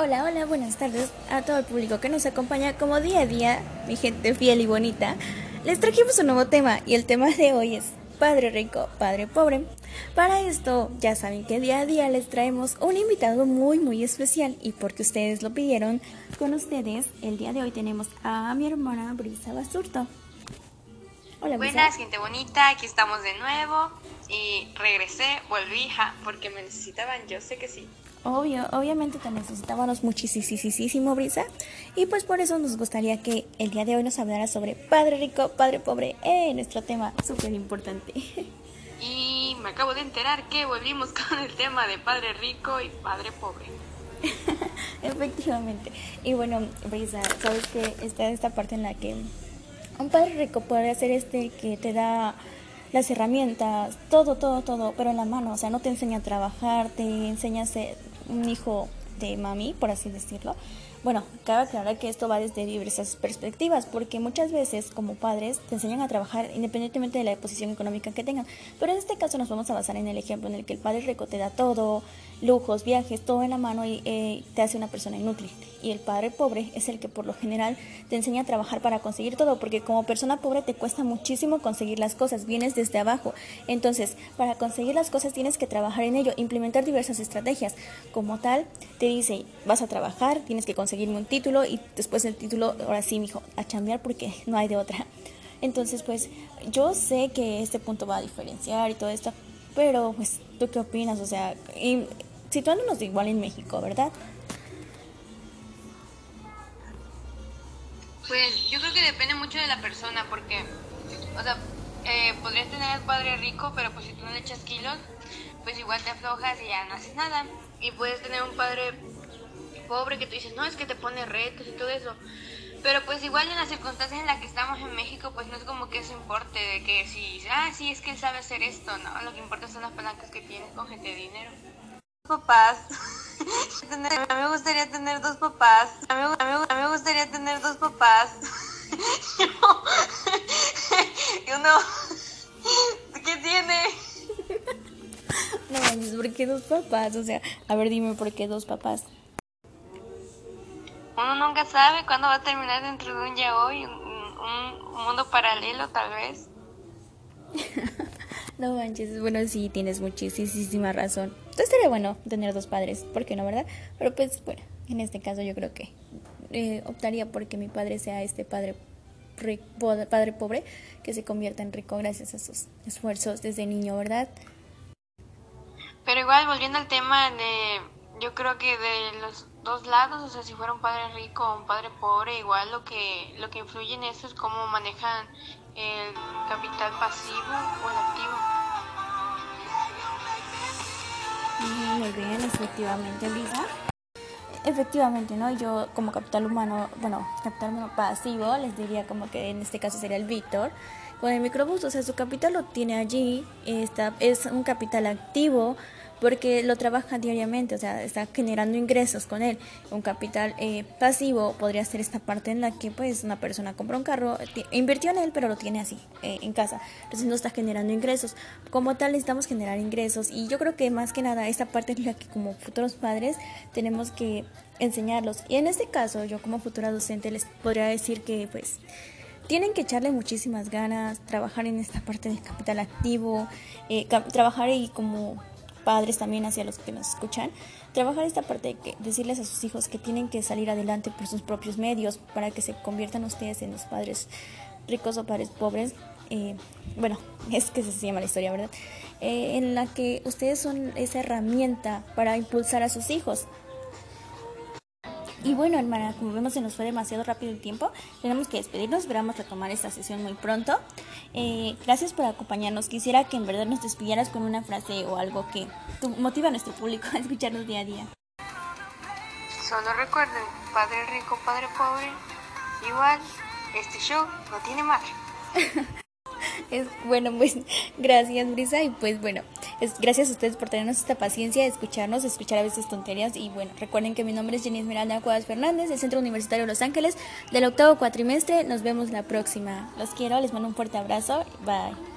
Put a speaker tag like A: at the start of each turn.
A: Hola, hola, buenas tardes a todo el público que nos acompaña como día a día, mi gente fiel y bonita. Les trajimos un nuevo tema y el tema de hoy es Padre rico, Padre pobre. Para esto ya saben que día a día les traemos un invitado muy muy especial y porque ustedes lo pidieron con ustedes, el día de hoy tenemos a mi hermana Brisa Basurto.
B: Hola, Brisa. Buenas, gente bonita, aquí estamos de nuevo y regresé, volví, porque me necesitaban, yo sé que sí.
A: Obvio, obviamente te necesitábamos muchísimo, Brisa. Y pues por eso nos gustaría que el día de hoy nos hablara sobre Padre Rico, Padre Pobre, eh, nuestro tema súper importante.
B: Y me acabo de enterar que volvimos con el tema de Padre Rico y Padre Pobre.
A: Efectivamente. Y bueno, Brisa, sabes que está esta parte en la que un padre rico puede ser este que te da las herramientas, todo, todo, todo, pero en la mano, o sea, no te enseña a trabajar, te enseña a ser un hijo de mami, por así decirlo. Bueno, cabe aclarar que esto va desde diversas perspectivas, porque muchas veces como padres te enseñan a trabajar independientemente de la posición económica que tengan, pero en este caso nos vamos a basar en el ejemplo en el que el padre rico te da todo, lujos, viajes, todo en la mano y eh, te hace una persona inútil. Y el padre pobre es el que por lo general te enseña a trabajar para conseguir todo, porque como persona pobre te cuesta muchísimo conseguir las cosas, vienes desde abajo. Entonces, para conseguir las cosas tienes que trabajar en ello, implementar diversas estrategias. Como tal, te dice, vas a trabajar, tienes que conseguirme un título y después el título, ahora sí, mijo, a chambear porque no hay de otra. Entonces, pues yo sé que este punto va a diferenciar y todo esto, pero pues, ¿tú qué opinas? O sea, situándonos igual en México, ¿verdad?
B: Pues yo creo que depende mucho de la persona, porque, o sea, eh, podrías tener al padre rico, pero pues si tú no le echas kilos, pues igual te aflojas y ya no haces nada. Y puedes tener un padre pobre que tú dices, no, es que te pone retos y todo eso. Pero pues igual en las circunstancias en las que estamos en México, pues no es como que eso importe, de que si, ah, sí, es que él sabe hacer esto, no, lo que importa son las palancas que tienes con gente de dinero papás. a mí me gustaría tener dos papás. A mí, me gustaría tener dos papás. y uno... ¿Qué tiene?
A: No ¿por qué dos papás? O sea, a ver, dime por qué dos papás.
B: Uno nunca sabe cuándo va a terminar dentro de un ya hoy, un, un mundo paralelo tal vez.
A: no manches, bueno, sí, tienes muchísima razón. Entonces sería bueno tener dos padres, ¿por qué no, verdad? Pero pues bueno, en este caso yo creo que eh, optaría porque mi padre sea este padre padre pobre que se convierta en rico gracias a sus esfuerzos desde niño, ¿verdad?
B: Pero igual volviendo al tema de yo creo que de los dos lados, o sea, si fuera un padre rico o un padre pobre, igual lo que lo que influye en eso es cómo manejan el capital pasivo o el activo.
A: Muy bien, efectivamente, Lisa. Efectivamente, ¿no? Yo como capital humano, bueno, capital humano pasivo, les diría como que en este caso sería el Víctor, con el microbús, o sea, su capital lo tiene allí, está, es un capital activo, porque lo trabaja diariamente, o sea, está generando ingresos con él. Un capital eh, pasivo podría ser esta parte en la que pues una persona compra un carro, invirtió en él, pero lo tiene así, eh, en casa. Entonces no está generando ingresos. Como tal necesitamos generar ingresos y yo creo que más que nada esta parte es la que como futuros padres tenemos que enseñarlos. Y en este caso yo como futura docente les podría decir que pues tienen que echarle muchísimas ganas, trabajar en esta parte del capital activo, eh, trabajar y como padres también hacia los que nos escuchan, trabajar esta parte de que decirles a sus hijos que tienen que salir adelante por sus propios medios para que se conviertan ustedes en los padres ricos o padres pobres. Eh, bueno, es que se llama la historia, ¿verdad? Eh, en la que ustedes son esa herramienta para impulsar a sus hijos. Y bueno, hermana, como vemos se nos fue demasiado rápido el tiempo, tenemos que despedirnos, esperamos retomar esta sesión muy pronto. Eh, gracias por acompañarnos, quisiera que en verdad nos despidieras con una frase o algo que motiva a nuestro público a escucharnos día a día.
B: Solo recuerden, padre rico, padre pobre, igual, este show no tiene madre.
A: es bueno, pues gracias Brisa y pues bueno, es, gracias a ustedes por tenernos esta paciencia escucharnos, escuchar a veces tonterías. Y bueno, recuerden que mi nombre es Jenny Esmeralda Cuadras Fernández del Centro Universitario de Los Ángeles del octavo cuatrimestre, nos vemos la próxima, los quiero, les mando un fuerte abrazo, bye.